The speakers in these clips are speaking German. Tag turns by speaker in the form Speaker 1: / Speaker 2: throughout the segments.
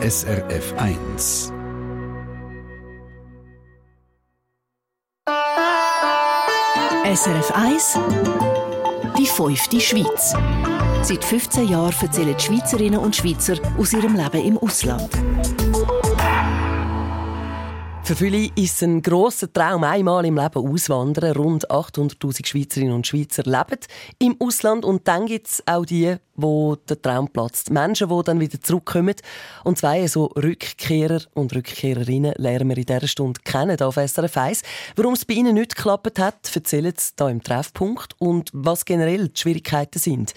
Speaker 1: SRF 1.
Speaker 2: SRF 1 Die fünfte Schweiz. Seit 15 Jahren erzählen die Schweizerinnen und Schweizer aus ihrem Leben im Ausland.
Speaker 3: Für viele ist es ein grosser Traum, einmal im Leben auswandern. Rund 800.000 Schweizerinnen und Schweizer leben im Ausland. Und dann gibt es auch die, wo der Traum platzt. Menschen, die dann wieder zurückkommen. Und zwei so Rückkehrer und Rückkehrerinnen lernen wir in dieser Stunde kennen, hier auf SRF 1. Warum es bei ihnen nicht geklappt hat, erzählen sie hier im Treffpunkt. Und was generell die Schwierigkeiten sind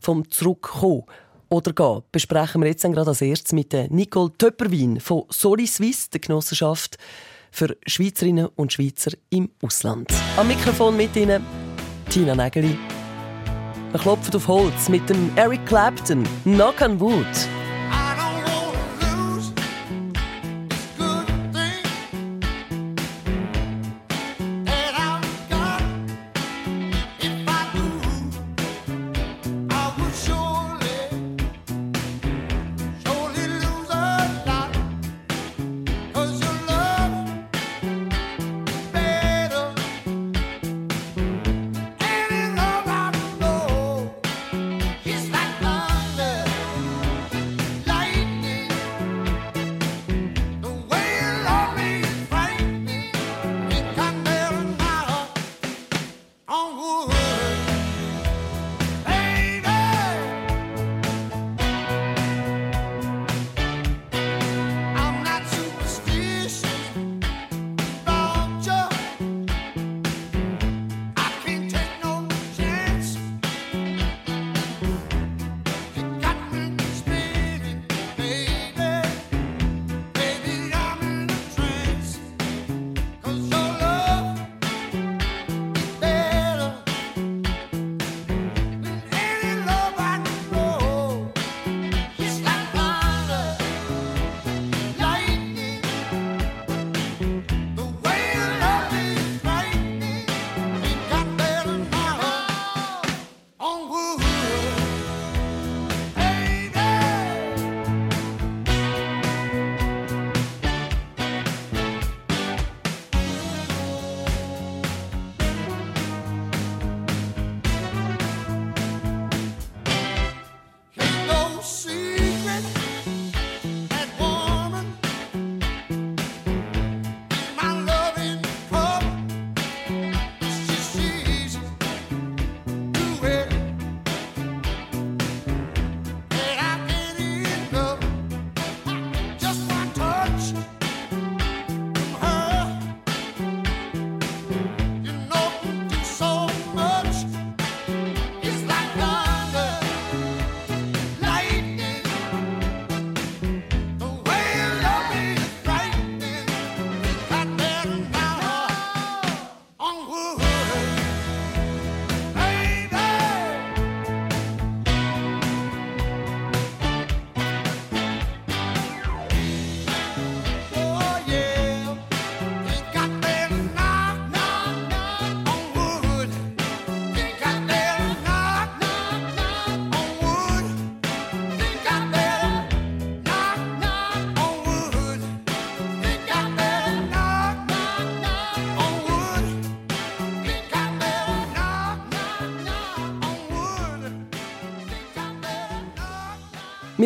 Speaker 3: vom Zurückkommen oder gehen, besprechen wir jetzt gerade als erstes mit Nicole Töpperwin von Soli Suisse, der Genossenschaft für Schweizerinnen und Schweizer im Ausland. Am Mikrofon mit Ihnen Tina Nägeli. Wir klopfen auf Holz mit dem Eric Clapton, Knock on Wood.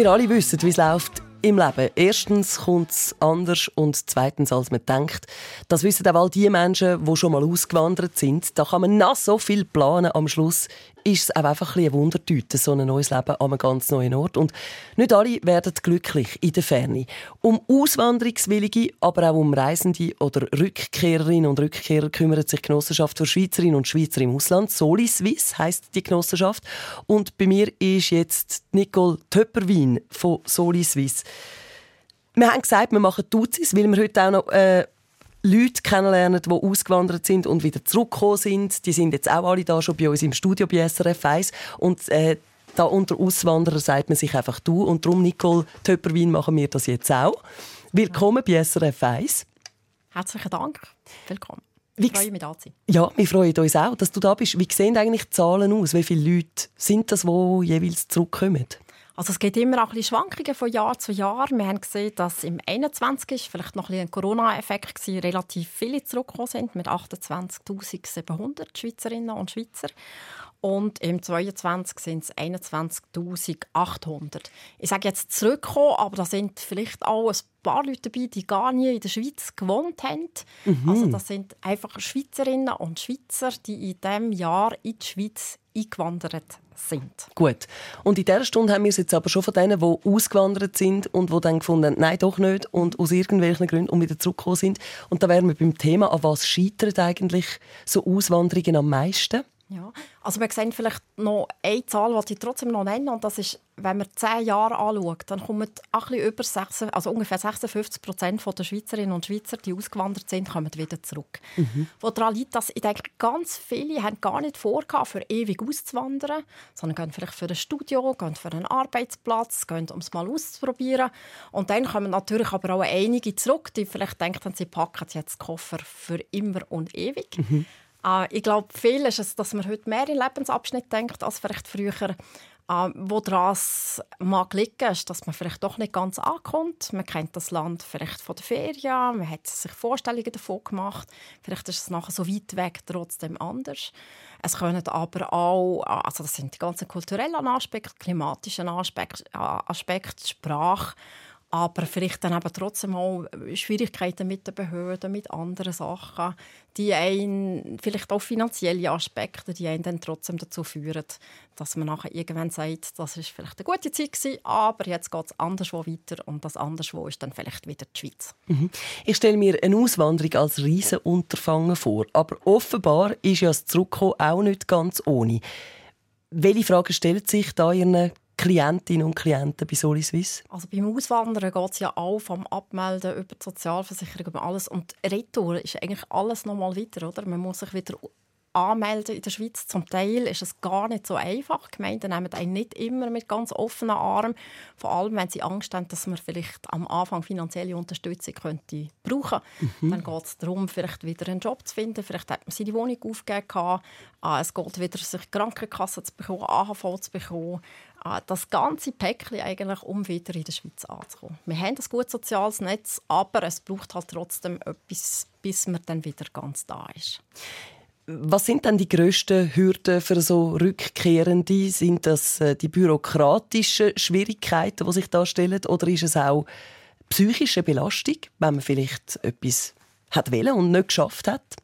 Speaker 3: Wir alle wissen, wie es läuft im Leben. Erstens kommt es anders und zweitens, als man denkt. Das wissen auch all die Menschen, die schon mal ausgewandert sind. Da kann man noch so viel planen. Am Schluss ist es auch einfach ein Wundertüte, so ein neues Leben an einem ganz neuen Ort. Und nicht alle werden glücklich in der Ferne. Um Auswanderungswillige, aber auch um Reisende oder Rückkehrerinnen und Rückkehrer kümmert sich die Genossenschaft für Schweizerinnen und Schweizer im Ausland. Soli Swiss heisst die Genossenschaft. Und bei mir ist jetzt Nicole Töpperwin von Soli Swiss. Wir haben gesagt, wir machen Duzis, weil wir heute auch noch äh, Leute kennenlernen, die ausgewandert sind und wieder zurückgekommen sind. Die sind jetzt auch alle da schon bei uns im Studio bei SRF 1. Und äh, da unter Auswanderer sagt man sich einfach du. Und darum, Nicole Töpperwin, machen wir das jetzt auch. Willkommen bei SRF 1.
Speaker 4: Herzlichen Dank. Willkommen. Ich freue mich, da zu sein.
Speaker 3: Ja, wir freuen uns auch, dass du da bist. Wie sehen eigentlich die Zahlen aus? Wie viele Leute sind das, die jeweils zurückkommen?
Speaker 4: Also es gibt immer auch ein bisschen Schwankungen von Jahr zu Jahr. Wir haben gesehen, dass im 21 vielleicht noch ein, ein Corona-Effekt war, relativ viele zurückgekommen sind mit 28.700 Schweizerinnen und Schweizer. Und im 22 sind es 21.800. Ich sage jetzt zurückkommen, aber da sind vielleicht auch ein paar Leute dabei, die gar nie in der Schweiz gewohnt haben. Mhm. Also das sind einfach Schweizerinnen und Schweizer, die in diesem Jahr in die Schweiz eingewandert sind.
Speaker 3: Gut. Und in dieser Stunde haben wir es jetzt aber schon von denen, die ausgewandert sind und die dann gefunden haben, nein, doch nicht und aus irgendwelchen Gründen und wieder zurückgekommen sind. Und da wären wir beim Thema, an was scheitert eigentlich so Auswanderungen am meisten?
Speaker 4: Ja, also wir sehen vielleicht noch eine Zahl, die ich trotzdem noch nennen und das ist, wenn man zehn Jahre anschaut, dann kommen ein über 6, also ungefähr 56 Prozent der Schweizerinnen und Schweizer, die ausgewandert sind, kommen wieder zurück. Mhm. Woran liegt das? Ich denke, ganz viele haben gar nicht vor, für ewig auszuwandern, sondern gehen vielleicht für ein Studio, gehen für einen Arbeitsplatz, gehen, um es mal auszuprobieren. Und dann kommen natürlich aber auch einige zurück, die vielleicht denken, sie packen jetzt Koffer für immer und ewig. Mhm. Äh, ich glaube, viel ist es, dass man heute mehr in Lebensabschnitte denkt als vielleicht früher. Äh, wo das mag liegen, ist, dass man vielleicht doch nicht ganz ankommt. Man kennt das Land vielleicht von der Ferien, man hat sich Vorstellungen davon gemacht. Vielleicht ist es nachher so weit weg trotzdem anders. Es können aber auch, also das sind die ganzen kulturellen Aspekte, klimatischen Aspekte, Aspekte Sprache aber vielleicht dann eben trotzdem auch Schwierigkeiten mit den Behörden, mit anderen Sachen, die einen, vielleicht auch finanzielle Aspekte, die einen dann trotzdem dazu führen, dass man nachher irgendwann sagt, das ist vielleicht eine gute Zeit gewesen, aber jetzt geht es anderswo weiter und das anderswo ist dann vielleicht wieder die Schweiz.
Speaker 3: Mhm. Ich stelle mir eine Auswanderung als Riesenunterfangen vor, aber offenbar ist ja das Zurückkommen auch nicht ganz ohne. Welche Frage stellt sich da Ihren Klientinnen und Klienten bei Soliswiss?
Speaker 4: Also beim Auswandern geht es ja auch vom Abmelden über die Sozialversicherung, über alles. Und Retour ist eigentlich alles noch mal weiter, oder? Man muss sich wieder anmelden in der Schweiz. Zum Teil ist es gar nicht so einfach. Gemeinden nehmen einen nicht immer mit ganz offenen Armen. Vor allem, wenn sie Angst haben, dass man vielleicht am Anfang finanzielle Unterstützung könnte brauchen mhm. Dann geht es darum, vielleicht wieder einen Job zu finden. Vielleicht hat man seine Wohnung aufgegeben. Ah, es geht wieder, sich Krankenkasse zu bekommen, AHV zu bekommen. Das ganze Päckchen eigentlich, um wieder in der Schweiz anzukommen. Wir haben ein gutes soziales Netz, aber es braucht halt trotzdem etwas, bis man dann wieder ganz da ist.
Speaker 3: Was sind denn die grössten Hürden für so Rückkehrende? Sind das äh, die bürokratischen Schwierigkeiten, die sich darstellen, oder ist es auch psychische Belastung, wenn man vielleicht etwas hat und nicht geschafft hat?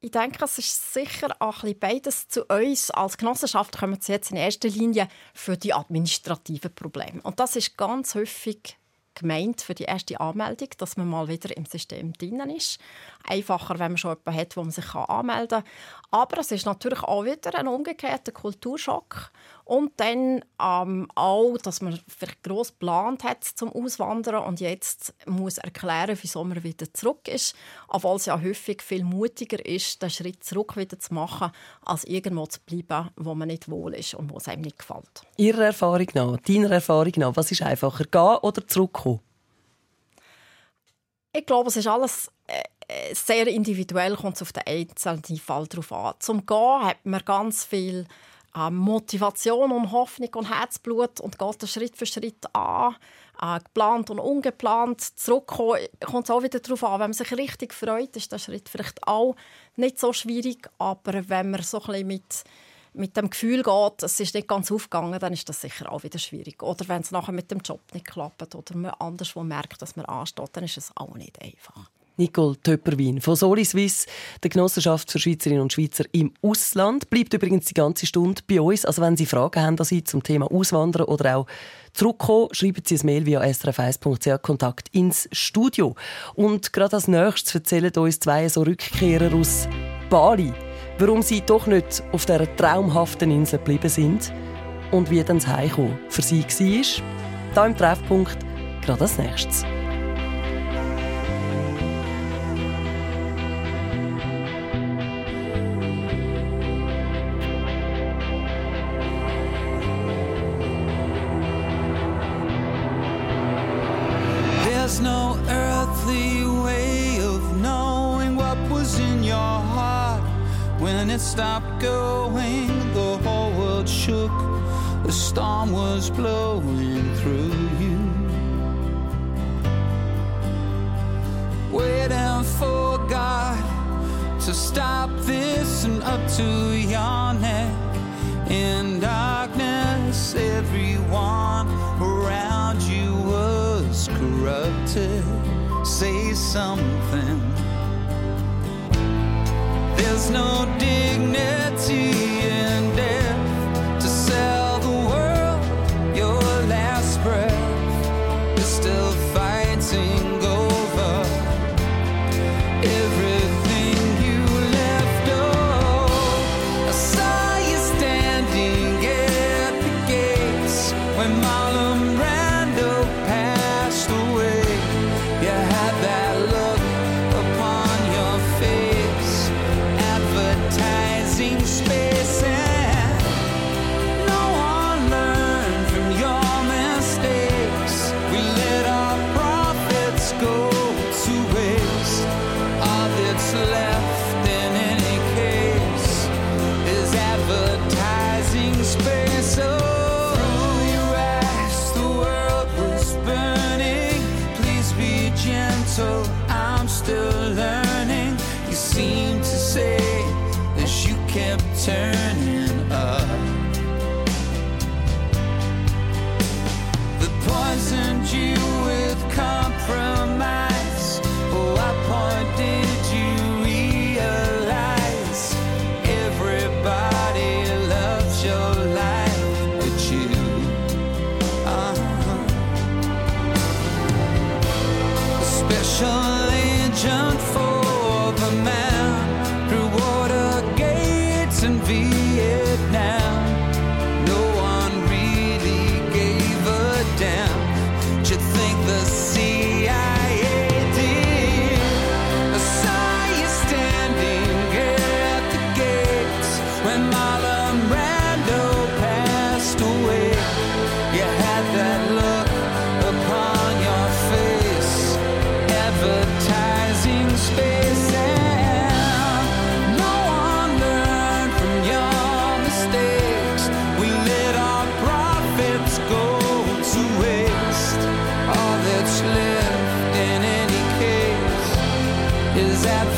Speaker 4: Ich denke, es ist sicher auch ein beides. Zu uns als Genossenschaft kommen sie jetzt in erster Linie für die administrativen Probleme. Und das ist ganz häufig gemeint für die erste Anmeldung, dass man mal wieder im System drin ist. Einfacher, wenn man schon jemanden hat, wo man sich anmelden kann. Aber es ist natürlich auch wieder ein umgekehrter Kulturschock. Und dann ähm, auch, dass man vielleicht gross geplant hat zum Auswandern und jetzt muss erklären, wieso man wieder zurück ist. Obwohl es ja häufig viel mutiger ist, den Schritt zurück wieder zu machen, als irgendwo zu bleiben, wo man nicht wohl ist und wo es einem nicht gefällt.
Speaker 3: Ihrer Erfahrung nach, deiner Erfahrung nach, was ist einfacher, gehen oder zurückkommen?
Speaker 4: Ich glaube, es ist alles äh, sehr individuell, kommt es auf den einzelnen Fall drauf an. Zum Gehen hat man ganz viel äh, Motivation und Hoffnung und Herzblut und geht Schritt für Schritt an. Äh, geplant und ungeplant. Zurückkommen kommt es auch wieder darauf an. Wenn man sich richtig freut, ist der Schritt vielleicht auch nicht so schwierig. Aber wenn man so ein bisschen mit mit dem Gefühl geht, es ist nicht ganz aufgegangen, dann ist das sicher auch wieder schwierig. Oder wenn es nachher mit dem Job nicht klappt oder man anderswo merkt, dass man ansteht, dann ist es auch nicht einfach.
Speaker 3: Nicole Töpperwin von Soliswiss, der Genossenschaft für Schweizerinnen und Schweizer im Ausland. Bleibt übrigens die ganze Stunde bei uns. Also wenn Sie Fragen haben Sie zum Thema Auswandern oder auch zurückkommen, schreiben Sie ein Mail via srf1.ch Kontakt ins Studio. Und gerade als nächstes erzählen uns zwei so Rückkehrer aus Bali, warum sie doch nicht auf dieser traumhaften Insel geblieben sind und wie dann das Heimkommen für sie war. Hier im Treffpunkt gerade als nächstes.
Speaker 5: going, the whole world shook. The storm was blowing through you. Waiting for God to stop this and up to your neck. In darkness, everyone around you was corrupted. Say something there's no dignity.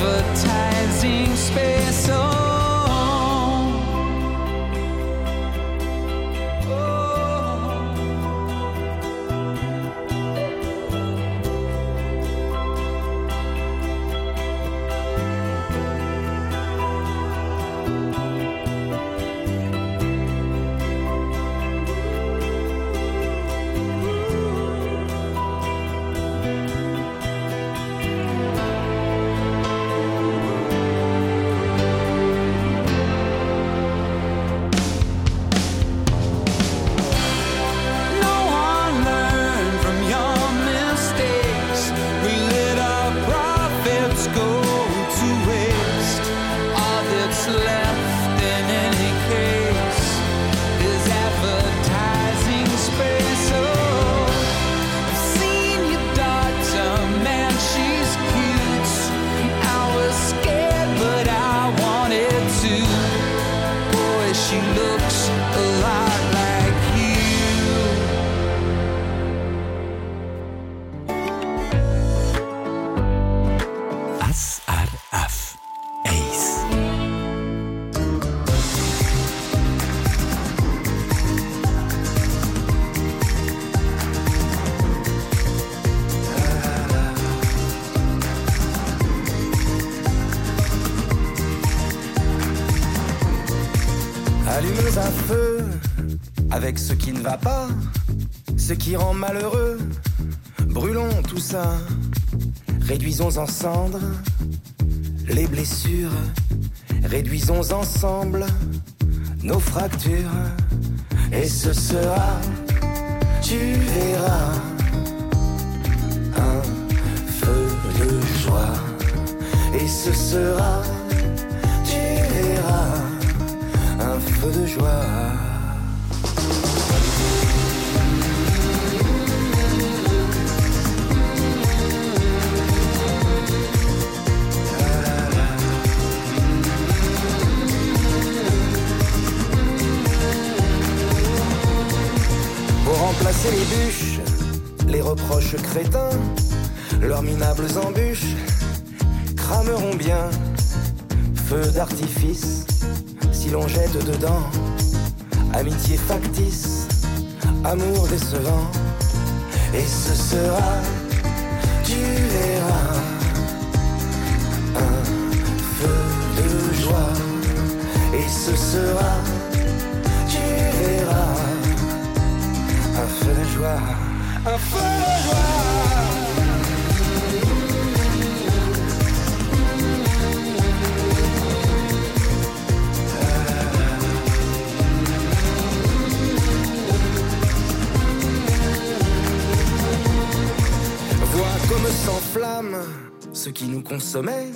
Speaker 6: never malheureux. Brûlons tout ça, réduisons en cendres les blessures, réduisons ensemble nos fractures. Et ce sera, tu verras, un feu de joie. Et ce sera, tu verras, un feu de joie. Les reproches crétins, leurs minables embûches crameront bien. Feu d'artifice, si l'on jette dedans, amitié factice, amour décevant, et ce sera, tu verras, un feu de joie, et ce sera, joie, un comme s'enflamme ce qui nous consommait.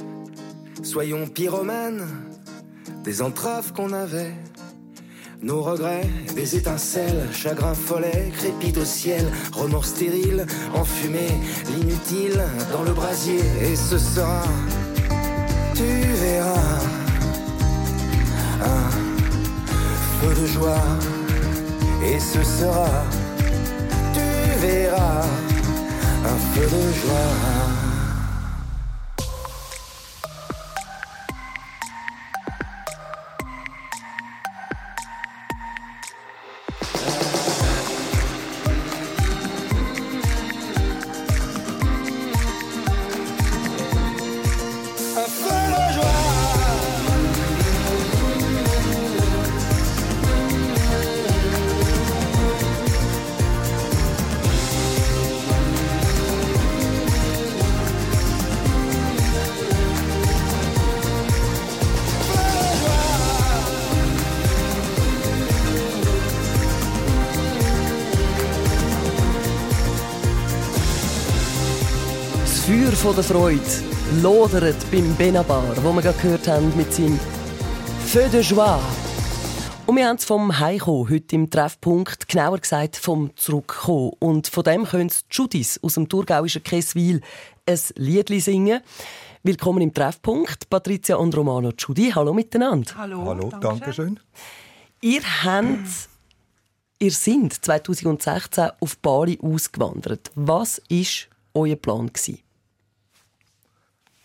Speaker 6: Soyons pyromanes des entraves qu'on avait. Nos regrets, des étincelles, chagrin follet, crépite au ciel, remords stériles, enfumé, l'inutile dans le brasier. Et ce sera, tu verras, un feu de joie. Et ce sera, tu verras un feu de joie.
Speaker 3: Von der Freude lodert beim Benabar, wo wir gerade gehört haben mit seinem Feu de Joie. Und wir haben es vom Heimkommen heute im Treffpunkt, genauer gesagt vom Zurückkommen. Und von dem können die Judis aus dem thurgauischen Kesswil ein Liedli singen. Willkommen im Treffpunkt, Patricia und Romano Judy. Hallo miteinander.
Speaker 7: Hallo,
Speaker 8: Hallo, danke schön.
Speaker 3: Ihr habt, ihr sind 2016 auf Bali ausgewandert. Was war euer Plan? Gewesen?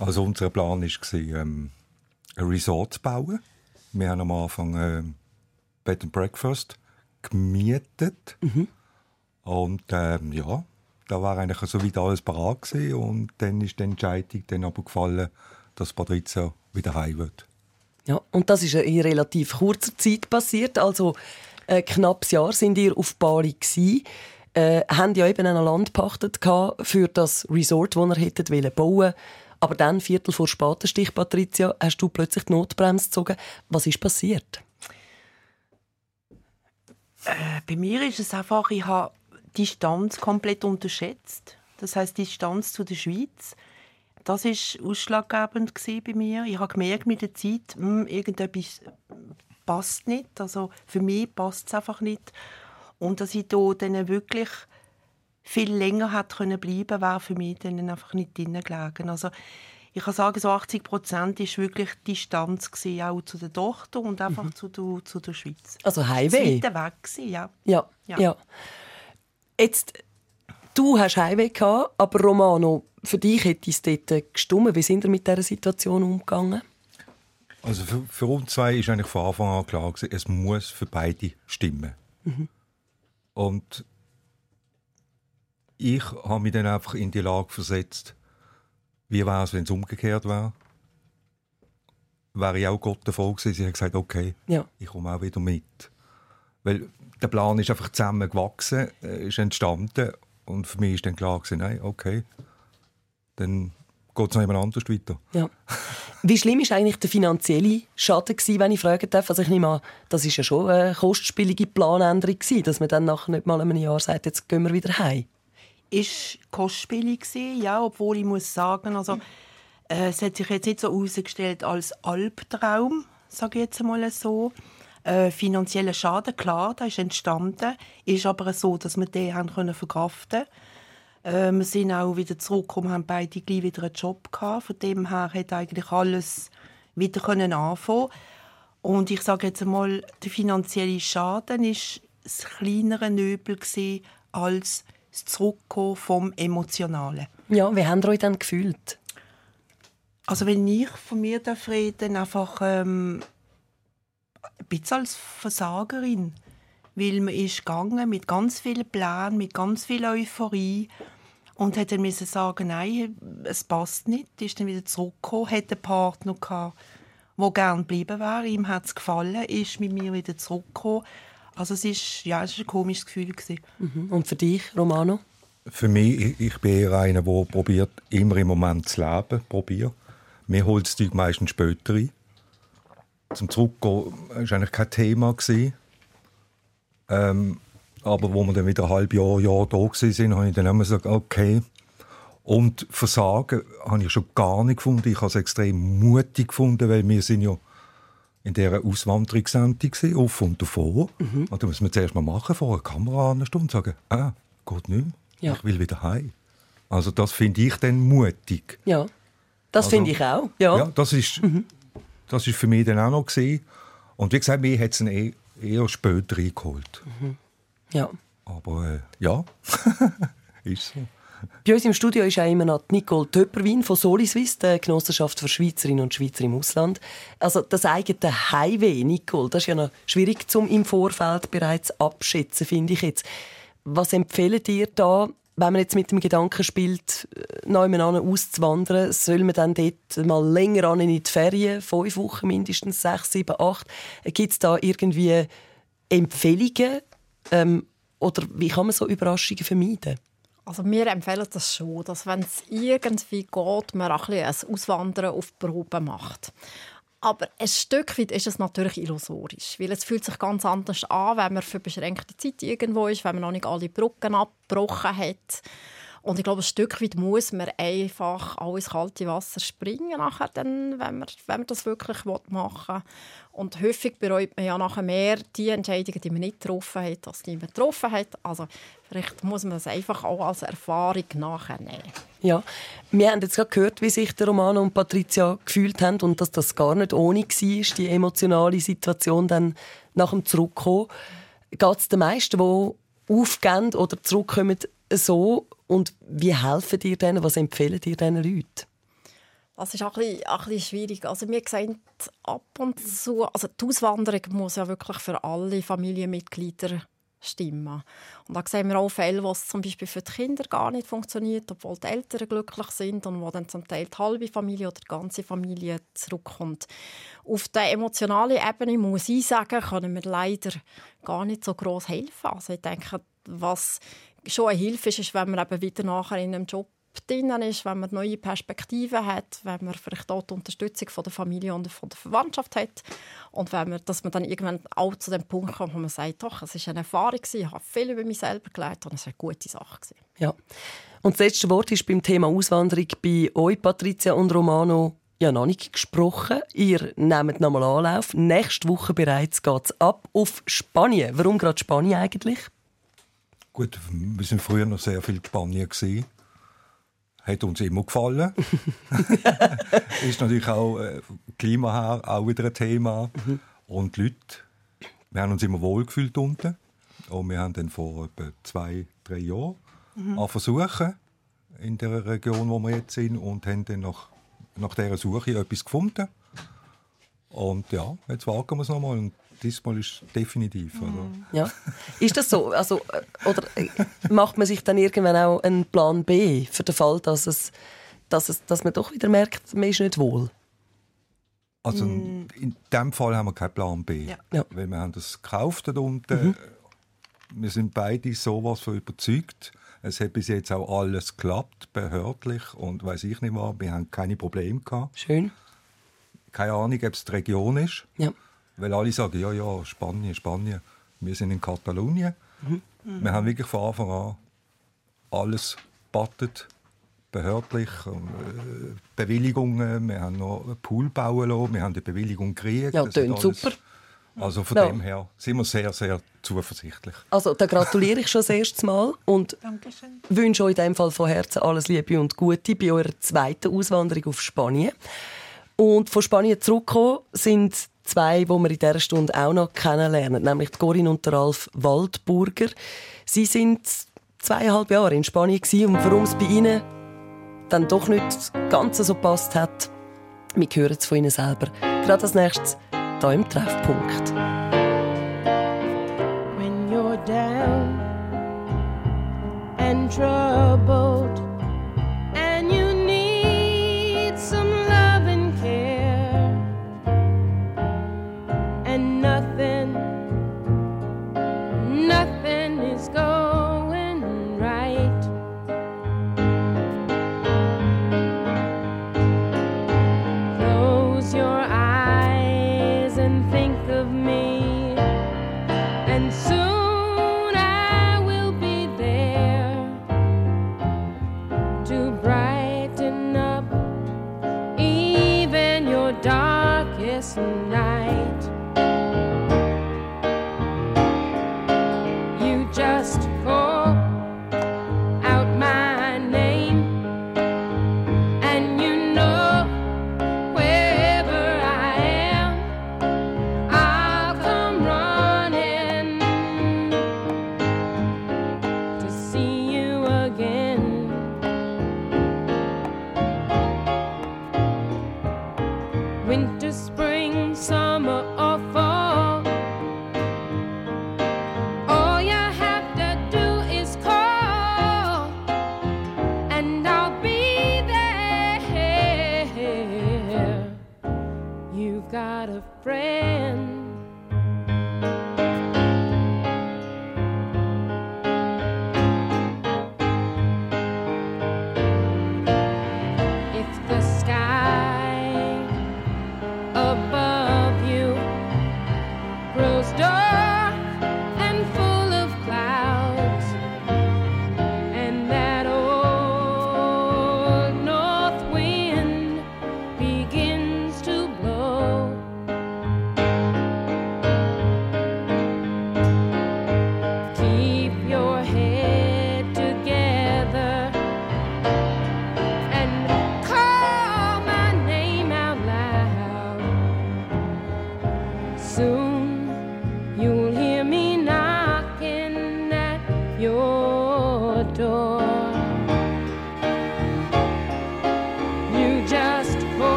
Speaker 8: Also unser Plan war, ähm, ein Resort zu bauen. Wir haben am Anfang ähm, Bed and Breakfast gemietet. Und ähm, ja, da war eigentlich soweit alles parat gewesen. Und dann ist die Entscheidung dann aber gefallen, dass Patrizia wieder heim wird.
Speaker 3: Ja, und das ist in relativ kurzer Zeit passiert. Also ein knappes Jahr sind ihr auf Bali gsi. Äh, haben ja eben ein Land gepachtet für das Resort, das ihr hättet wollen bauen. Aber dann, Viertel vor Spatenstich, Patricia, hast du plötzlich die Notbremse gezogen. Was ist passiert?
Speaker 7: Äh, bei mir ist es einfach, ich habe die Distanz komplett unterschätzt. Das heißt die Distanz zu der Schweiz. Das ist ausschlaggebend bei mir. Ich habe gemerkt mit der Zeit, hm, irgendetwas passt nicht. Also für mich passt es einfach nicht. Und dass ich da dann wirklich viel länger hätte können bleiben, wäre für mich dann einfach nicht drin gelegen. Also ich kann sagen, so 80 Prozent ist wirklich die Distanz gewesen, auch zu der Tochter und einfach zu, der, zu der Schweiz.
Speaker 3: Also Highway?
Speaker 7: war weg gewesen, ja.
Speaker 3: Ja, ja.
Speaker 7: Ja.
Speaker 3: Jetzt, du hast Heimweh gehabt, aber Romano, für dich hätte es dort gestummen. Wie sind ihr mit dieser Situation umgegangen?
Speaker 8: Also für, für uns zwei ist eigentlich von Anfang an klar gewesen, es muss für beide stimmen. Und ich habe mich dann einfach in die Lage versetzt, wie wäre es, wenn es umgekehrt wäre. Wäre ich auch Gott davon gewesen, sie hat gesagt, okay,
Speaker 3: Ja.
Speaker 8: ich komme auch wieder mit. Weil der Plan ist einfach zusammengewachsen, äh, ist entstanden und für mich ist dann klar gewesen, nein, okay, dann geht es noch jemand anders weiter.
Speaker 3: Ja. Wie schlimm war eigentlich der finanzielle Schaden, gewesen, wenn ich fragen darf? Also ich nehme an, das war ja schon eine kostspielige Planänderung, gewesen, dass man dann nach nicht mal einem Jahr sagt, jetzt gehen wir wieder heim.
Speaker 7: Ist kostspielig gewesen, ja, obwohl ich muss sagen, also äh, es hat sich jetzt nicht so herausgestellt als Albtraum, sage ich jetzt einmal so. Äh, finanzieller Schaden, klar, der ist entstanden, ist aber so, dass wir den haben können verkraften. Äh, wir sind auch wieder zurückgekommen, haben beide gleich wieder einen Job gehabt. Von dem her hat eigentlich alles wieder können anfangen. Und ich sage jetzt einmal, der finanzielle Schaden ist das kleinere Nöbel gewesen als das Zurückkommen vom Emotionalen.
Speaker 3: Ja, wie habt ihr euch dann gefühlt?
Speaker 7: Also wenn ich von mir darf reden, einfach ähm, ein bisschen als Versagerin, weil man ist gegangen mit ganz vielen Plänen, mit ganz viel Euphorie und dann müssen sagen, nein, es passt nicht, ist dann wieder zurückgekommen, hat einen Partner gehabt, der gerne geblieben wäre, ihm hat es gefallen, ist mit mir wieder zurückgekommen. Also es ist, ja, es ist ein komisches Gefühl gewesen.
Speaker 3: Mhm. Und für dich, Romano?
Speaker 8: Für mich, ich, ich bin eher einer, der probiert, immer im Moment zu leben, probiert. Mir holt das Zeug meistens später ein. Zum Zurückgehen war eigentlich kein Thema. Gewesen. Ähm, aber wo wir dann wieder ein halbes Jahr, Jahr da waren, habe ich dann immer gesagt, okay. Und Versagen habe ich schon gar nicht gefunden. Ich habe es extrem mutig gefunden, weil wir sind ja in dieser Auswanderungssendung gewesen, auf und davor. Mhm. Und da muss man zuerst mal machen, vor einer Kamera eine Stunde sagen, ah, geht nicht mehr. Ja. Ich will wieder heim. Also das finde ich dann mutig.
Speaker 3: Ja, das also, finde ich auch. Ja,
Speaker 8: ja das ist mhm. das ist für mich dann auch noch gewesen. Und wie gesagt, mir hat es eh, eher später eingeholt.
Speaker 3: Mhm. Ja.
Speaker 8: Aber äh, ja, ist so.
Speaker 3: Bei uns im Studio ist auch immer noch Nicole Töpperwin von Soliswiss, der Genossenschaft für Schweizerinnen und Schweizer im Ausland. Also das eigene Heimweh, Nicole, das ist ja noch schwierig zum im Vorfeld bereits abschätzen, finde ich jetzt. Was empfehlen dir da, wenn man jetzt mit dem Gedanken spielt, nebenan auszuwandern, soll man dann dort mal länger an in die Ferien, fünf Wochen mindestens, sechs, sieben, acht? Gibt es da irgendwie Empfehlungen? Ähm, oder wie kann man so Überraschungen vermeiden?
Speaker 4: Also wir empfehlen das schon, dass wenn es irgendwie geht, man auch ein, ein Auswandern auf Probe macht. Aber ein Stück weit ist es natürlich illusorisch, weil es fühlt sich ganz anders an, wenn man für beschränkte Zeit irgendwo ist, wenn man noch nicht alle Brücken abgebrochen hat. Und ich glaube, ein Stück weit muss man einfach ins kalte Wasser springen, nachher dann, wenn, man, wenn man das wirklich machen will. Und häufig bereut man ja nachher mehr die Entscheidungen, die man nicht getroffen hat, als die man getroffen hat. Also vielleicht muss man das einfach auch als Erfahrung nachher nehmen.
Speaker 3: Ja, wir haben jetzt gerade gehört, wie sich der Romano und Patricia gefühlt haben und dass das gar nicht ohne war, die emotionale Situation dann nach dem Zurückkommen. Geht es den meisten, die aufgehen oder zurückkommen, so und wie helfen dir denen? Was empfehlen dir diesen Leuten?
Speaker 4: Das ist auch ein bisschen, ein schwierig. Also wir sehen ab und zu, also die Auswanderung muss ja wirklich für alle Familienmitglieder stimmen. Und da sehen wir auch Fälle, wo es zum Beispiel für die Kinder gar nicht funktioniert, obwohl die Eltern glücklich sind und wo dann zum Teil die halbe Familie oder die ganze Familie zurückkommt. Auf der emotionalen Ebene muss ich sagen, können wir leider gar nicht so groß helfen. Also ich denke, was schon eine Hilfe ist, ist, wenn man eben wieder nachher in einem Job drin ist, wenn man neue Perspektiven hat, wenn man vielleicht auch die Unterstützung von der Familie und von der Verwandtschaft hat und wenn man, dass man dann irgendwann auch zu dem Punkt kommt, wo man sagt, doch, es ist eine Erfahrung gewesen, ich habe viel über mich selber gelernt und es war eine gute Sache gewesen.
Speaker 3: Ja. Und das letzte Wort ist beim Thema Auswanderung bei euch, Patricia und Romano, ja noch nicht gesprochen. Ihr nehmt nochmal Anlauf. Nächste Woche bereits geht es ab auf Spanien. Warum gerade Spanien eigentlich?
Speaker 8: Gut, wir sind früher noch sehr viel in Spanien gewesen. Hat uns immer gefallen. ist natürlich auch äh, Klima her auch wieder ein Thema. Mhm. Und die Leute, wir haben uns immer wohlgefühlt unten. Und wir haben dann vor etwa zwei, drei Jahren mhm. versuchen in der Region, wo wir jetzt sind, und haben dann nach, nach dieser Suche etwas gefunden. Und ja, jetzt wagen wir es nochmal. Und diesmal ist definitiv. Also.
Speaker 3: Ja. Ist das so? Also, äh, oder äh, macht man sich dann irgendwann auch einen Plan B für den Fall, dass, es, dass, es, dass man doch wieder merkt, man ist nicht wohl?
Speaker 8: Also mm. in dem Fall haben wir keinen Plan B. Ja. Ja. Weil wir haben das gekauft dort unten. Mhm. Wir sind beide sowas von überzeugt. Es hat bis jetzt auch alles geklappt, behördlich und weiß ich nicht was. Wir haben keine Probleme gehabt.
Speaker 3: Schön.
Speaker 8: Keine Ahnung, ob es die Region ist.
Speaker 3: Ja.
Speaker 8: Weil alle sagen, ja, ja, Spanien, Spanien. Wir sind in Katalonien. Mhm. Wir haben wirklich von Anfang an alles battet, behördlich, äh, Bewilligungen, wir haben noch einen Pool bauen lassen, wir haben die Bewilligung gekriegt.
Speaker 3: Ja, tönt super.
Speaker 8: Also von ja. dem her sind wir sehr, sehr zuversichtlich.
Speaker 3: Also da gratuliere ich schon das erste Mal und Dankeschön. wünsche euch in dem Fall von Herzen alles Liebe und Gute bei eurer zweiten Auswanderung auf Spanien. Und von Spanien zurückgekommen sind zwei, die wir in dieser Stunde auch noch kennenlernen, nämlich Corinne und der Ralf Waldburger. Sie sind zweieinhalb Jahre in Spanien und warum es bei ihnen dann doch nicht ganz so passt hat, wir hören es von ihnen selber. Gerade als nächstes hier im Treffpunkt.
Speaker 9: When you're down and troubled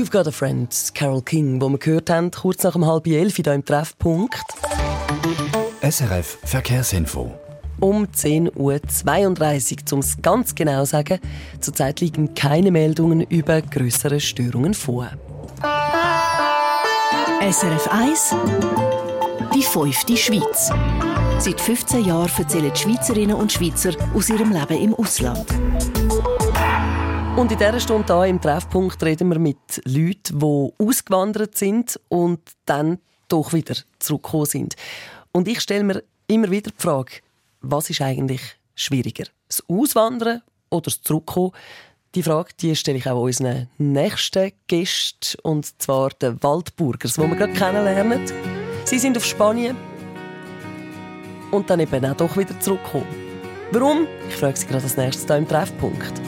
Speaker 3: You've Got a Friend, Carol King, wo wir gehört haben, kurz nach um halb elf hier im Treffpunkt.
Speaker 1: SRF Verkehrsinfo.
Speaker 3: Um 10.32 Uhr, um es ganz genau zu sagen. Zurzeit liegen keine Meldungen über größere Störungen vor.
Speaker 2: SRF 1 Die fünfte Schweiz. Seit 15 Jahren erzählen die Schweizerinnen und Schweizer aus ihrem Leben im Ausland.
Speaker 3: Und in dieser Stunde hier im Treffpunkt reden wir mit Leuten, die ausgewandert sind und dann doch wieder zurückgekommen sind. Und ich stelle mir immer wieder die Frage, was ist eigentlich schwieriger? Das Auswandern oder das Zurückkommen? Die Frage die stelle ich auch unseren nächsten Gästen, und zwar den Waldburgers, die wir gerade kennenlernen. Sie sind auf Spanien und dann eben auch doch wieder zurückgekommen. Warum? Ich frage Sie gerade als nächstes hier im Treffpunkt.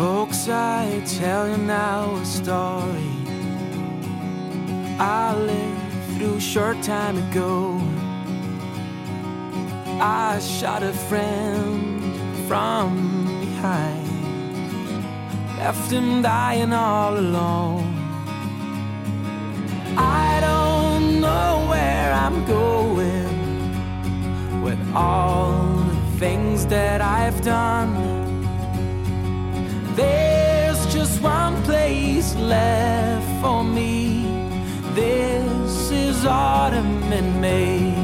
Speaker 5: Folks, I tell you now a story I lived through a short time ago. I shot a friend from behind, left him dying all alone. I don't know where I'm going with all the things that I've done. There's just one place left for me. This is autumn and May.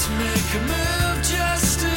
Speaker 5: to make a move just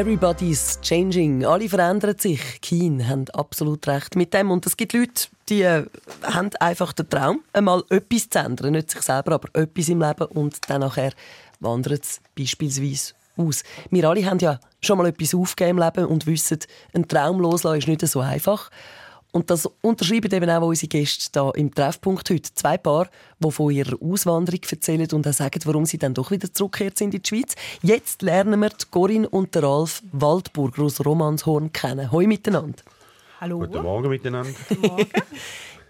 Speaker 5: Everybody's changing.
Speaker 3: Alle verändern sich. Keen haben absolut recht mit dem. Und es gibt Leute, die äh, haben einfach den Traum, einmal etwas zu ändern. Nicht sich selber, aber etwas im Leben. Und dann nachher wandert es beispielsweise aus. Wir alle haben ja schon mal etwas aufgegeben im Leben und wissen, einen Traum loslassen ist nicht so einfach. Und das unterschreiben eben auch unsere Gäste hier im Treffpunkt heute. Zwei Paar, die von ihrer Auswanderung erzählen und auch sagen, warum sie dann doch wieder zurückgekehrt sind in die Schweiz. Jetzt lernen wir die Corinne und den Ralf Waldburger aus Romanshorn kennen. Hoi miteinander.
Speaker 7: Hallo.
Speaker 10: Guten Morgen miteinander.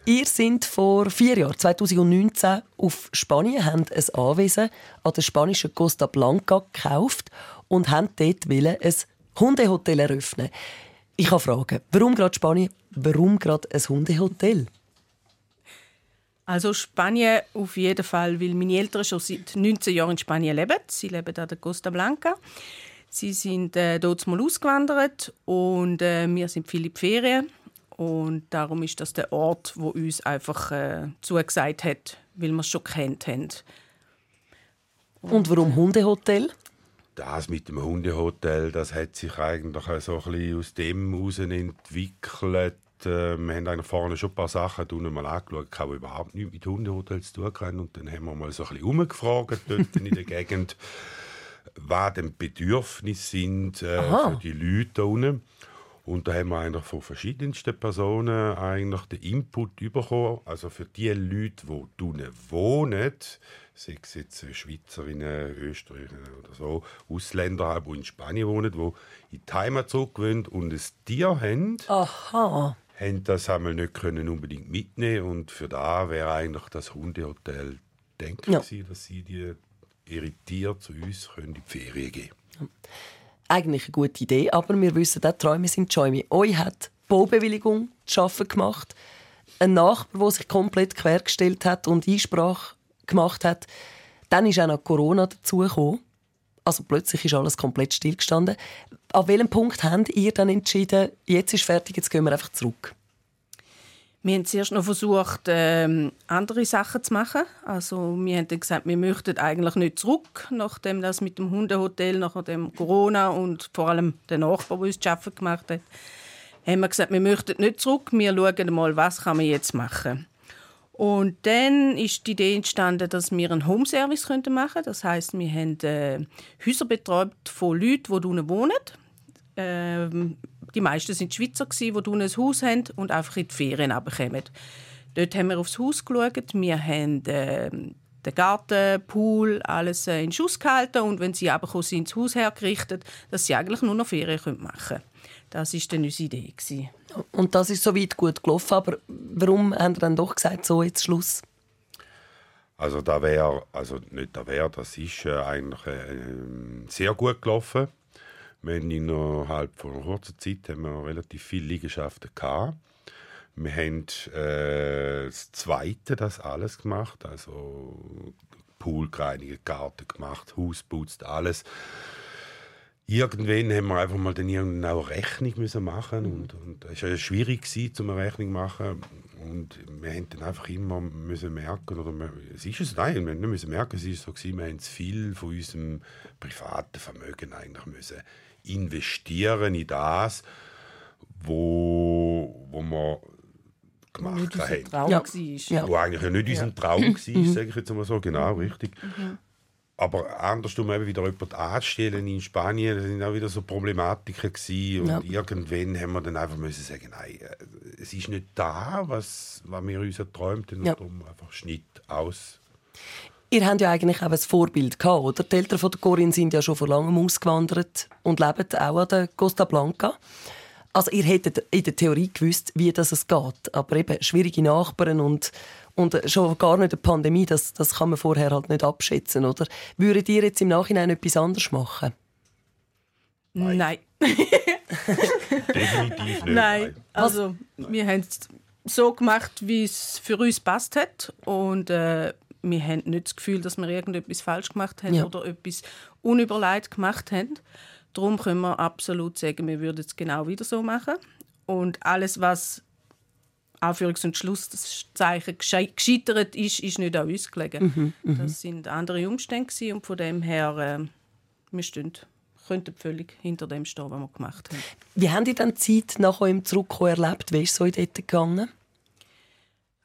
Speaker 3: Ihr sind vor vier Jahren, 2019, auf Spanien, haben ein Anwesen an der spanischen Costa Blanca gekauft und haben dort ein Hundehotel eröffnen. Ich kann fragen, warum gerade Spanien, warum gerade ein Hundehotel?
Speaker 11: Also Spanien auf jeden Fall, weil meine Eltern schon seit 19 Jahren in Spanien leben. Sie leben an der Costa Blanca. Sie sind äh, dort mal ausgewandert und äh, wir sind viele in die Ferien. Und darum ist das der Ort, wo uns einfach äh, zugesagt hat, weil wir es schon kennt haben.
Speaker 3: Und warum Hundehotel?
Speaker 10: Das mit dem Hundehotel, das hat sich eigentlich so ein bisschen aus dem heraus entwickelt. Äh, Wir haben eigentlich vorne schon ein paar Sachen unten mal angeschaut, die überhaupt nichts mit Hundehotels zu tun haben. Und dann haben wir mal so ein bisschen umgefragt dort in der Gegend, was denn die Bedürfnisse sind äh, für die Leute da unten. Und da haben wir eigentlich von verschiedensten Personen eigentlich den Input bekommen. Also für die Leute, die drinnen wohnen, sei es jetzt Schweizerinnen, Österreicher oder so, Ausländer, halt, die in Spanien wohnen, die in die Heimat zurückgewöhnt und ein Tier haben,
Speaker 3: Aha.
Speaker 10: haben das einmal nicht können unbedingt mitnehmen und für da wäre eigentlich das Hundehotel denkt
Speaker 3: Ja.
Speaker 10: gewesen, dass sie die ihre Tiere zu uns können in die Ferien geben
Speaker 3: Eigentlich eine gute Idee, aber wir wissen auch, Träume sind Schäume. Euch hat die Baubewilligung zu arbeiten gemacht. Ein Nachbar, der sich komplett quergestellt hat und Einsprache gemacht hat. Dann ist auch noch Corona dazugekommen. Also plötzlich ist alles komplett stillgestanden. An welchem Punkt habt ihr dann entschieden, jetzt ist fertig, jetzt gehen wir einfach zurück?
Speaker 11: Wir haben zuerst noch versucht, ähm, andere Sachen zu machen. Also wir haben dann gesagt, wir möchten eigentlich nicht zurück, nachdem das mit dem Hundehotel, nach dem Corona und vor allem der Nachbar, der uns arbeiten gemacht hat, haben wir gesagt, wir möchten nicht zurück, wir schauen mal, was kann man jetzt machen. Und dann ist die Idee entstanden, dass wir einen Homeservice machen könnten. Das heißt, wir haben äh, Häuser betreut von Leuten, die unten wohnen. Ähm, die meisten sind Schweizer, die unten ein Haus haben und einfach in die Ferien runterkommen. Dort haben wir aufs Haus geschaut. Wir haben äh, den Garten, Pool, alles äh, in Schuss gehalten. Und wenn sie runtergekommen sind, das Haus hergerichtet, dass sie eigentlich nur noch Ferien machen können. Das war dann unsere Idee. Gewesen.
Speaker 3: Und das ist soweit gut gelaufen, aber warum haben ihr dann doch gesagt, so jetzt Schluss?
Speaker 10: Also da wäre, also nicht da wäre, das ist äh, eigentlich äh, sehr gut gelaufen. Wir haben innerhalb von einer kurzen Zeit haben wir relativ viele Liegenschaften gehabt. Wir haben äh, das Zweite das alles gemacht, also Pool gereinigt, Garten gemacht, Haus putzt, alles. Irgendwann haben wir einfach mal dann irgendwann auch eine Rechnung müssen machen und, und es war schwierig gewesen, zum eine Rechnung zu machen und wir haben dann einfach immer müssen merken oder wir, es ist es nein, wir müssen merken, es ist so gewesen, wir haben zu viel von unserem privaten Vermögen eigentlich müssen investieren in das, wo, wo wir gemacht haben.
Speaker 11: Traum
Speaker 3: Ja.
Speaker 11: war.
Speaker 3: Ja.
Speaker 10: Wo eigentlich ja nicht unser Traum war, sage ich jetzt mal so, genau, richtig. Aber andersrum eben wieder jemanden anzustellen in Spanien, das sind auch wieder so Problematiken gewesen. Und
Speaker 3: Ja.
Speaker 10: irgendwann haben wir dann einfach müssen sagen, nein, äh, es ist nicht da, was, was wir uns erträumt haben.
Speaker 3: Ja.
Speaker 10: Und darum einfach Schnitt aus.
Speaker 3: Ihr habt ja eigentlich auch ein Vorbild gehabt, oder? Die Eltern von der Corinne sind ja schon vor langem ausgewandert und leben auch an der Costa Blanca. Also ihr hättet in der Theorie gewusst, wie das es geht. Aber eben schwierige Nachbarn und, und schon gar nicht eine Pandemie, das, das kann man vorher halt nicht abschätzen, oder? Würdet ihr jetzt im Nachhinein etwas anderes machen?
Speaker 11: Nein.
Speaker 10: Definitiv nicht.
Speaker 11: Nein, also wir haben es so gemacht, wie es für uns passt hat und äh, wir haben nicht das Gefühl, dass wir irgendetwas falsch gemacht haben
Speaker 3: Ja.
Speaker 11: oder etwas unüberlegt gemacht haben. Darum können wir absolut sagen, wir würden es genau wieder so machen und alles, was Anführungs- und Schlusszeichen gesche- gescheitert ist, ist nicht an uns gelegen. Das sind andere Umstände und von dem her äh, wir stehen könnten völlig hinter dem stehen, was wir gemacht haben.
Speaker 3: Wie haben die dann die Zeit nach eurem Zurückkommen erlebt? Wie ist es so dort gegangen?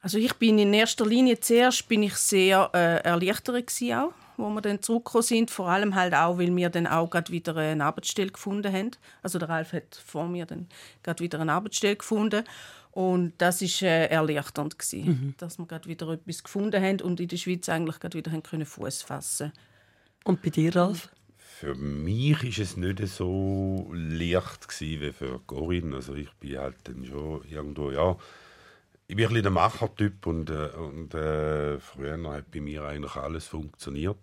Speaker 11: Also ich bin in erster Linie zuerst bin ich sehr äh, erleichtert gewesen auch, wo wir dann zurückgekommen sind. Vor allem halt auch, weil wir dann auch gerade wieder eine Arbeitsstelle gefunden haben. Also der Ralf hat vor mir dann gerade wieder eine Arbeitsstelle gefunden. Und das ist äh, erleichternd gewesen, dass wir gerade wieder etwas gefunden haben und in der Schweiz eigentlich gerade wieder können Fuß fassen.
Speaker 3: Und bei dir, Ralf?
Speaker 10: Für mich ist es nicht so leicht gewesen wie für Corinne. Also ich bin halt dann schon irgendwo, ja, ich bin ein der Machertyp und, äh, und äh, früher hat bei mir eigentlich alles funktioniert.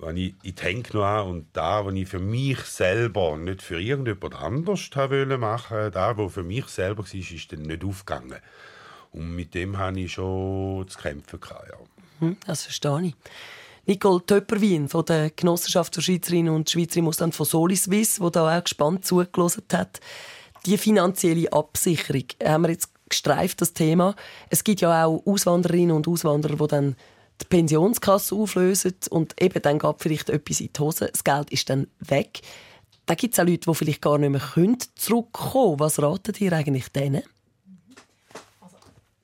Speaker 10: Wenn ich, ich denke noch an und da, was ich für mich selber, nicht für irgendjemand anders wollte machen, da, was für mich selber war, ist dann nicht aufgegangen. Und mit dem hatte ich schon zu kämpfen. Gehabt, ja.
Speaker 3: Hm, das verstehe ich. Nicole Töpperwien von der Genossenschaft für Schweizerinnen und Schweizer im Ausland von Soliswiss, die da auch gespannt zugelassen hat. Die finanzielle Absicherung haben wir jetzt gestreift, das Thema. Es gibt ja auch Auswanderinnen und Auswanderer, die dann die Pensionskasse auflösen und eben dann geht vielleicht etwas in die Hose. Das Geld ist dann weg. Da gibt es auch Leute, die vielleicht gar nicht mehr können zurückkommen. Was raten ihr eigentlich denen?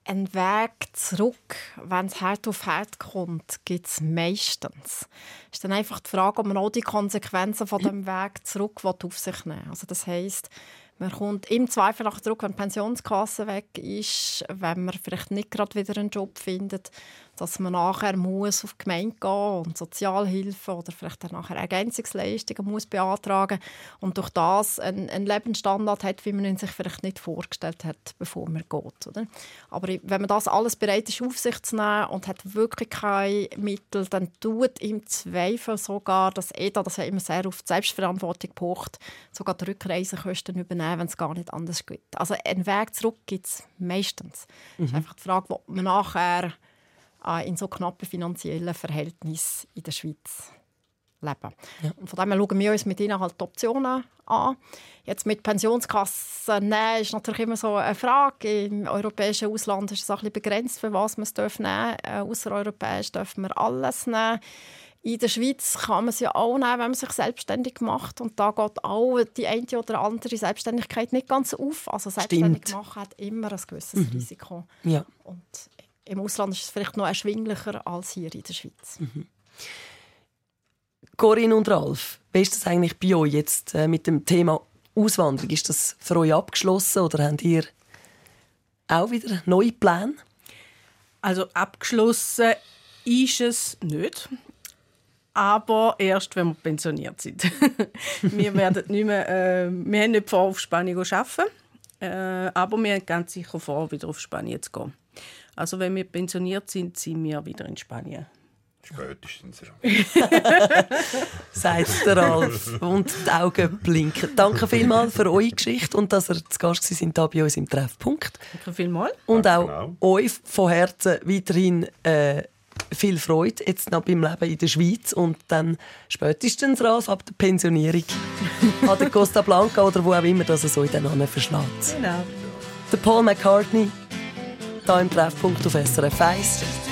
Speaker 4: Ein Weg zurück, wenn es hart auf hart kommt, gibt es meistens. Es ist dann einfach die Frage, ob man auch die Konsequenzen von dem Weg zurück auf sich nehmen will. Also das heisst, man kommt im Zweifel auch zurück, wenn die Pensionskasse weg ist, wenn man vielleicht nicht gerade wieder einen Job findet, dass man nachher muss auf die Gemeinde gehen und Sozialhilfe oder vielleicht dann nachher Ergänzungsleistungen muss beantragen und durch das einen, einen Lebensstandard hat, wie man ihn sich vielleicht nicht vorgestellt hat, bevor man geht. Oder? Aber wenn man das alles bereit ist, auf sich zu nehmen und hat wirklich keine Mittel, dann tut im Zweifel sogar das EDA, das ja immer sehr auf die Selbstverantwortung pocht, sogar die Rückreisekosten übernehmen, wenn es gar nicht anders geht. Also einen Weg zurück gibt es meistens. Es ist einfach die Frage, ob man nachher in so knappen finanziellen Verhältnissen in der Schweiz leben. Und von dem her schauen wir uns mit ihnen halt die Optionen an. Jetzt mit Pensionskassen nehmen ist natürlich immer so eine Frage. Im europäischen Ausland ist es ein bisschen begrenzt, für was man es nehmen darf. Äh, Außereuropäisch dürfen wir alles nehmen. In der Schweiz kann man es ja auch nehmen, wenn man sich selbstständig macht. Und da geht auch die eine oder andere Selbstständigkeit nicht ganz auf. Also selbstständig
Speaker 3: Stimmt.
Speaker 4: machen hat immer ein gewisses Risiko.
Speaker 3: Ja.
Speaker 4: Und im Ausland ist es vielleicht noch erschwinglicher als hier in der Schweiz.
Speaker 3: Corinne und Ralf, wie ist das eigentlich bei euch jetzt äh, mit dem Thema Auswanderung? Ist das für euch abgeschlossen oder habt ihr auch wieder neue Pläne?
Speaker 11: Also abgeschlossen ist es nicht. Aber erst, wenn wir pensioniert sind. wir, werden nicht mehr, äh, wir haben nicht vor, auf Spanien zu arbeiten. Äh, aber wir haben ganz sicher vor, wieder auf Spanien zu gehen. Also wenn wir pensioniert sind, sind wir wieder in Spanien.
Speaker 10: Spätestens, ja.
Speaker 3: sagt der Ralf und die Augen blinken. Danke vielmals für eure Geschichte und dass ihr zu Gast sind hier bei uns im Treffpunkt.
Speaker 11: Danke vielmals.
Speaker 3: Und auch
Speaker 10: Genau.
Speaker 3: euch von Herzen weiterhin äh, viel Freude jetzt noch beim Leben in der Schweiz und dann spätestens Ralf ab der Pensionierung an der Costa Blanca oder wo auch immer das so in den Namen verschlägt.
Speaker 11: Genau.
Speaker 3: Der Paul McCartney hier im Treffpunkt auf SRF 1.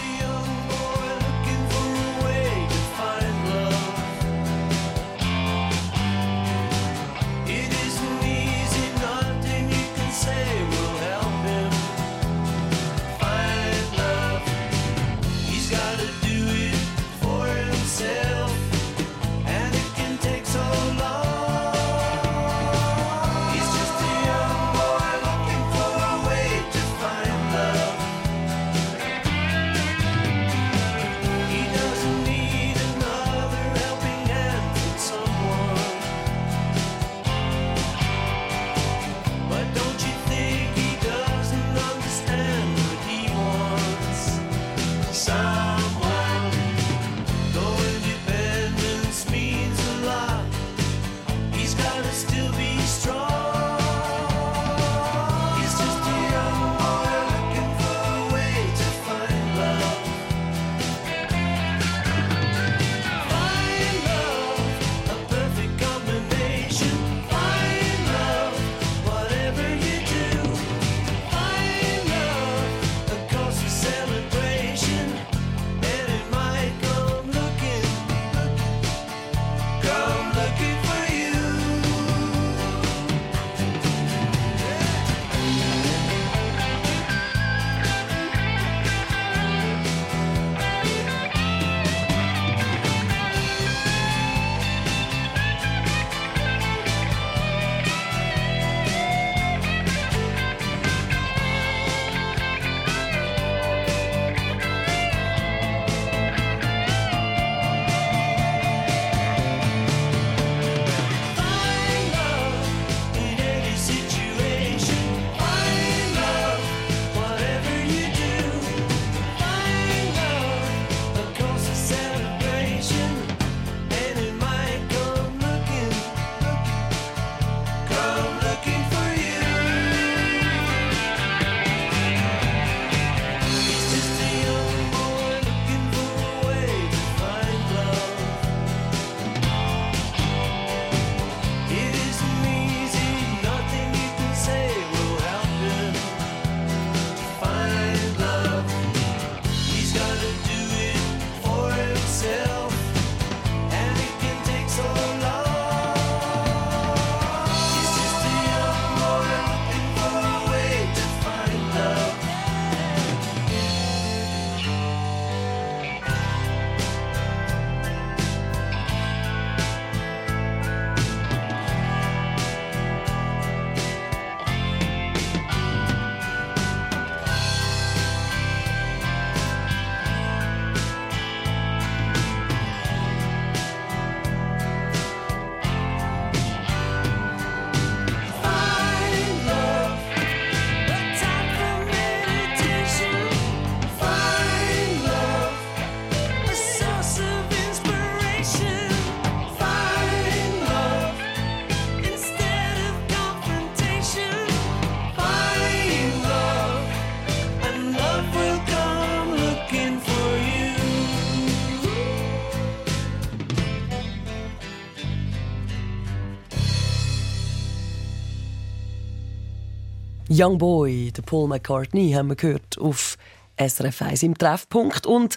Speaker 5: Young Boy,
Speaker 3: der Paul McCartney, haben wir gehört auf SRF 1 im Treffpunkt. Und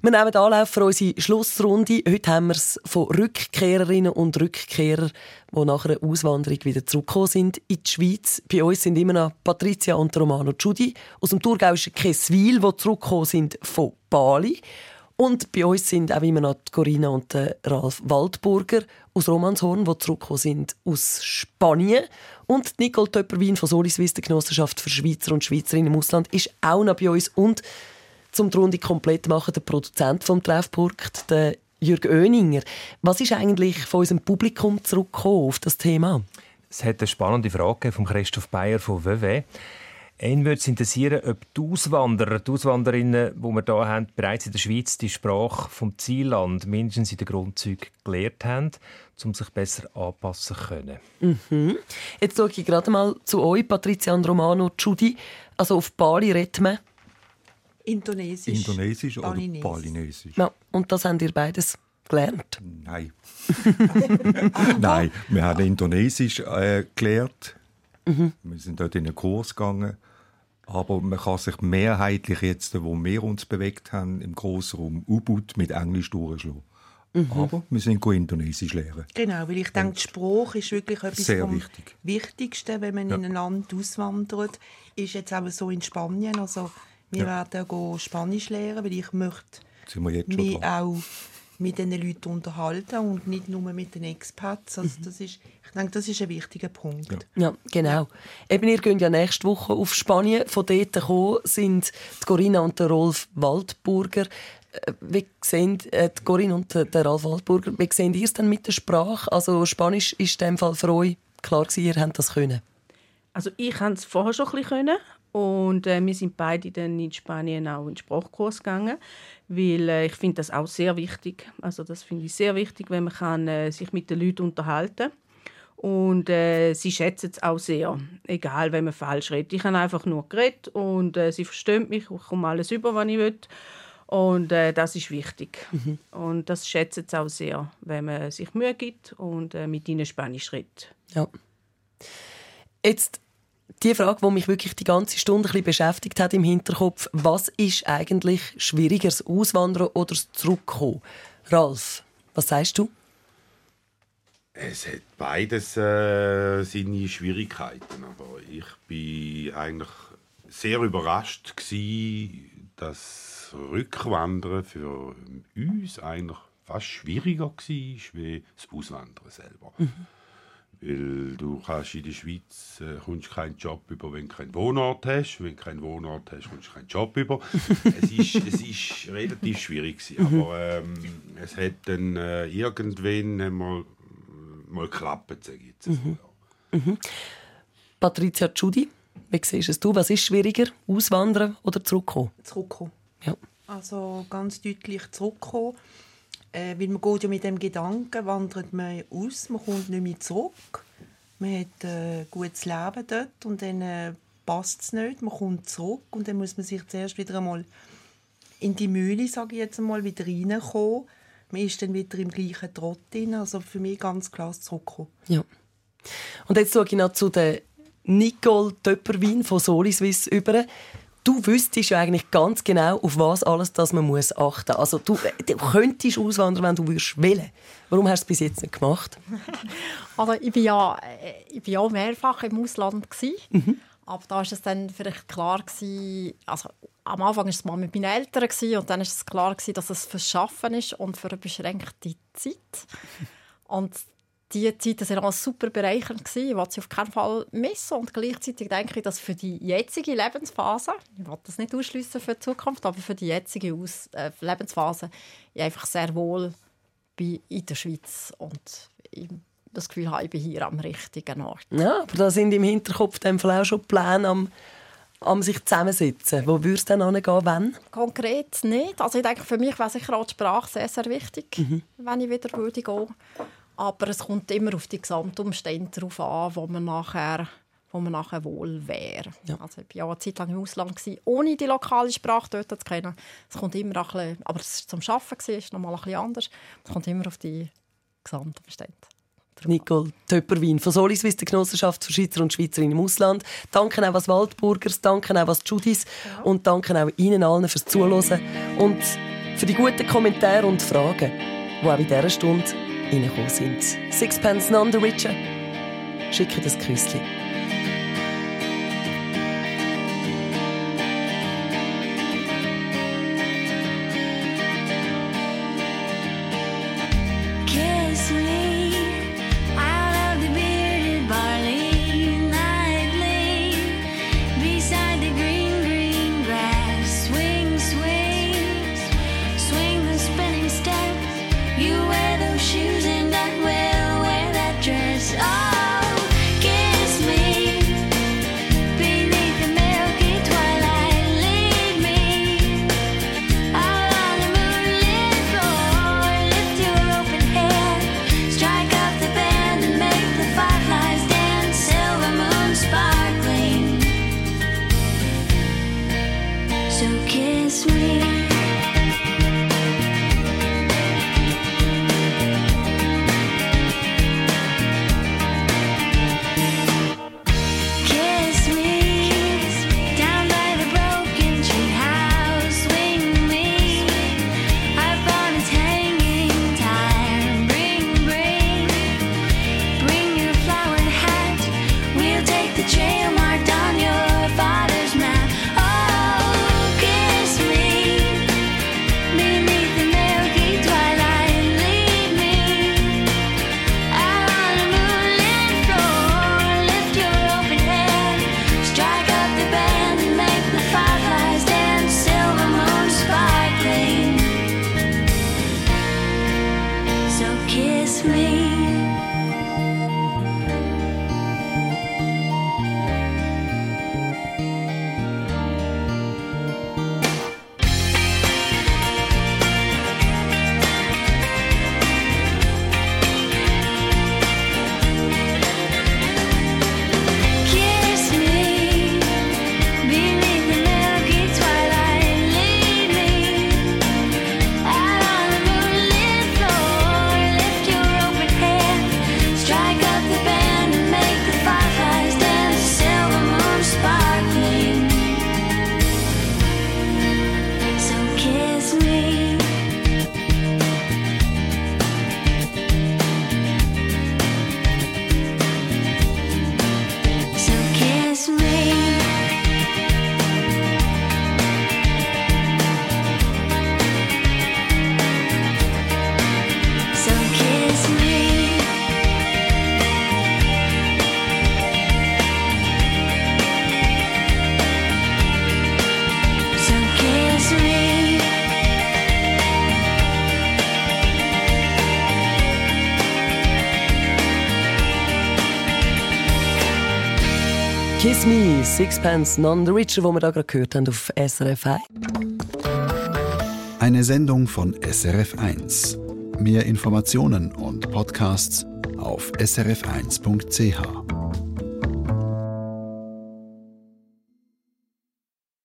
Speaker 3: wir nehmen Anlauf für unsere Schlussrunde. Heute haben wir es von Rückkehrerinnen und Rückkehrern, die nach einer Auswanderung wieder zurückgekommen sind in die Schweiz. Bei uns sind immer noch Patricia und Romano Giudi aus dem thurgauischen Kesswil, die zurückgekommen sind von Bali. Und bei uns sind auch immer noch Corinna und Ralf Waldburger aus Romanshorn, die zurückgekommen sind aus Spanien. Und Nicole Töpperwien von Soliswiss, der Genossenschaft für Schweizer und Schweizerinnen im Ausland, ist auch noch bei uns. Und zum die Runde komplett machen, der Produzent vom Treffpunkt, der Jürg Oeninger. Was ist eigentlich von unserem Publikum zurückgekommen auf das Thema?
Speaker 12: Es hat eine spannende Frage von Christoph Bayer von WW. Ihn würde es interessieren, ob die Auswanderer, die Auswanderinnen, die wir hier haben, bereits in der Schweiz die Sprache vom Zielland mindestens in den Grundzügen gelernt haben, um sich besser anpassen zu können.
Speaker 3: Mhm. Jetzt schaue ich gerade mal zu euch, Patricia und Romano, Judy. Also auf Bali redet man.
Speaker 7: Indonesisch.
Speaker 8: Indonesisch oder
Speaker 7: Balinesisch.
Speaker 8: Balinesisch?
Speaker 3: Ja, und das habt ihr beides gelernt?
Speaker 8: Nein. Nein, wir haben Indonesisch äh, gelernt.
Speaker 3: Mhm.
Speaker 8: Wir sind dort in einen Kurs gegangen. Aber man kann sich mehrheitlich jetzt, wo wir uns bewegt haben, im Grossraum U-Boot mit Englisch durchschlagen.
Speaker 7: Mhm.
Speaker 8: Aber wir sind Indonesisch lernen.
Speaker 7: Genau, weil ich denke, die Sprache ist wirklich etwas vom
Speaker 8: wichtig.
Speaker 7: Wichtigsten, wenn man
Speaker 8: Ja.
Speaker 7: in ein Land auswandert. Ist jetzt auch so in Spanien. Also wir
Speaker 8: Ja.
Speaker 7: werden Spanisch lernen, weil ich möchte mich auch mit diesen Leuten unterhalten und nicht nur mit den Expats. Also
Speaker 8: Mhm.
Speaker 7: das ist, ich denke, das ist ein wichtiger Punkt.
Speaker 3: Ja, genau. Eben, ihr geht ja nächste Woche auf Spanien. Von dort gekommen sind die Corinna und der Rolf Waldburger. Äh, Wie sehen, äh, die Corinna und der Ralf Waldburger, wie sehen ihr es denn mit der Sprache? Also Spanisch ist in dem Fall für euch klar gewesen, ihr habt das können.
Speaker 11: Also ich konnte es vorher schon ein bisschen können. Und äh, wir sind beide dann in Spanien auch in den Sprachkurs gegangen, weil äh, ich finde das auch sehr wichtig. Also das finde ich sehr wichtig, wenn man kann, äh, sich mit den Leuten unterhalten und äh, sie schätzen es auch sehr, egal wenn man falsch redet. Ich habe einfach nur geredet und äh, sie verstehen mich, ich komme alles über, was ich will. Und äh, das ist wichtig. Und das schätzen sie auch sehr, wenn man sich Mühe gibt und mit ihnen Spanisch redet.
Speaker 3: Ja. Jetzt die Frage, die mich wirklich die ganze Stunde ein bisschen beschäftigt hat im Hinterkopf. Was ist eigentlich schwieriger, das Auswandern oder das Zurückkommen? Ralf, was sagst du?
Speaker 10: Es hat beides äh, seine Schwierigkeiten, aber ich bin eigentlich sehr überrascht gsi, dass Rückwandern für uns eigentlich fast schwieriger war wie das Auswandern selber. Weil du kannst in der Schweiz äh, kommst keinen Job über, wenn du keinen Wohnort hast. Wenn du keinen Wohnort hast, kommst du keinen Job über. es, ist, es ist relativ schwierig gewesen, aber ähm, es hat dann äh, irgendwann einmal mal geklappt, sage ich jetzt.
Speaker 3: Mhm. Mhm. Patricia Giudi, wie siehst es du? Was ist schwieriger, auswandern oder zurückkommen?
Speaker 7: Zurückkommen.
Speaker 3: Ja.
Speaker 7: Also ganz deutlich zurückkommen. Äh, weil man geht ja mit dem Gedanken, wandert man aus, man kommt nicht mehr zurück. Man hat äh, ein gutes Leben dort und dann äh, passt es nicht, man kommt zurück und dann muss man sich zuerst wieder einmal in die Mühle, sage ich jetzt einmal, wieder reinkommen. Man ist dann wieder im gleichen Trott drin. Also für mich ganz klar Zurückkommen.
Speaker 3: Ja. Und jetzt schaue ich noch zu der Nicole Töpperwin von Soliswiss über. Du wüsstest ja eigentlich ganz genau, auf was alles das man muss achten muss. Also du, du könntest auswandern, wenn du würdest wählen. Warum hast du es bis jetzt nicht gemacht?
Speaker 4: Also ich bin ja, äh, ich bin ja mehrfach im Ausland gsi,
Speaker 3: Mhm.
Speaker 4: aber da war es dann vielleicht klar gewesen, also am Anfang war es mal mit meinen Eltern gewesen, und dann ist es klar gewesen, dass es fürs Schaffen ist und für eine beschränkte Zeit. Und die Zeiten waren auch super bereichernd gewesen. Ich wollte sie auf keinen Fall missen und gleichzeitig denke ich, dass für die jetzige Lebensphase, ich will das nicht ausschließen für die Zukunft, aber für die jetzige Aus äh, Lebensphase, ich einfach sehr wohl bin in der Schweiz und das Gefühl habe, ich bin hier am richtigen Ort.
Speaker 3: Ja, aber da sind im Hinterkopf Fall auch schon Pläne am, am sich zusammensetzen. Wo würdest du dann hingehen, wenn?
Speaker 4: Konkret nicht. Also ich denke, für mich wäre sicher auch die Sprache sehr, sehr wichtig, wenn ich wieder würde gehen. Aber es kommt immer auf die Gesamtumstände darauf an, wo man nachher wo man nachher wohl wäre. Ja. Also ich war ja eine Zeit lang im Ausland, gewesen, ohne die lokale Sprache dort zu kennen. Es kommt immer ein bisschen, aber es war zum Arbeiten, ist nochmal ein bisschen anders. Es kommt immer auf die Gesamtumstände.
Speaker 13: Nicole Töpperwin von Soliswiss, der Genossenschaft für Schweizer und Schweizerinnen im Ausland. Danke auch was Waldburgers, danke auch was Judis ja. und danke auch Ihnen allen fürs Zuhören und für die guten Kommentare und Fragen, die auch in dieser Stunde reingekommen sind. Sixpence non the richer. Schicke das Küsschen. Sixpence Non the Richer, wo wir da gerade gehört haben auf SRF 1.
Speaker 1: Eine Sendung von SRF 1. Mehr Informationen und Podcasts auf srf1.ch.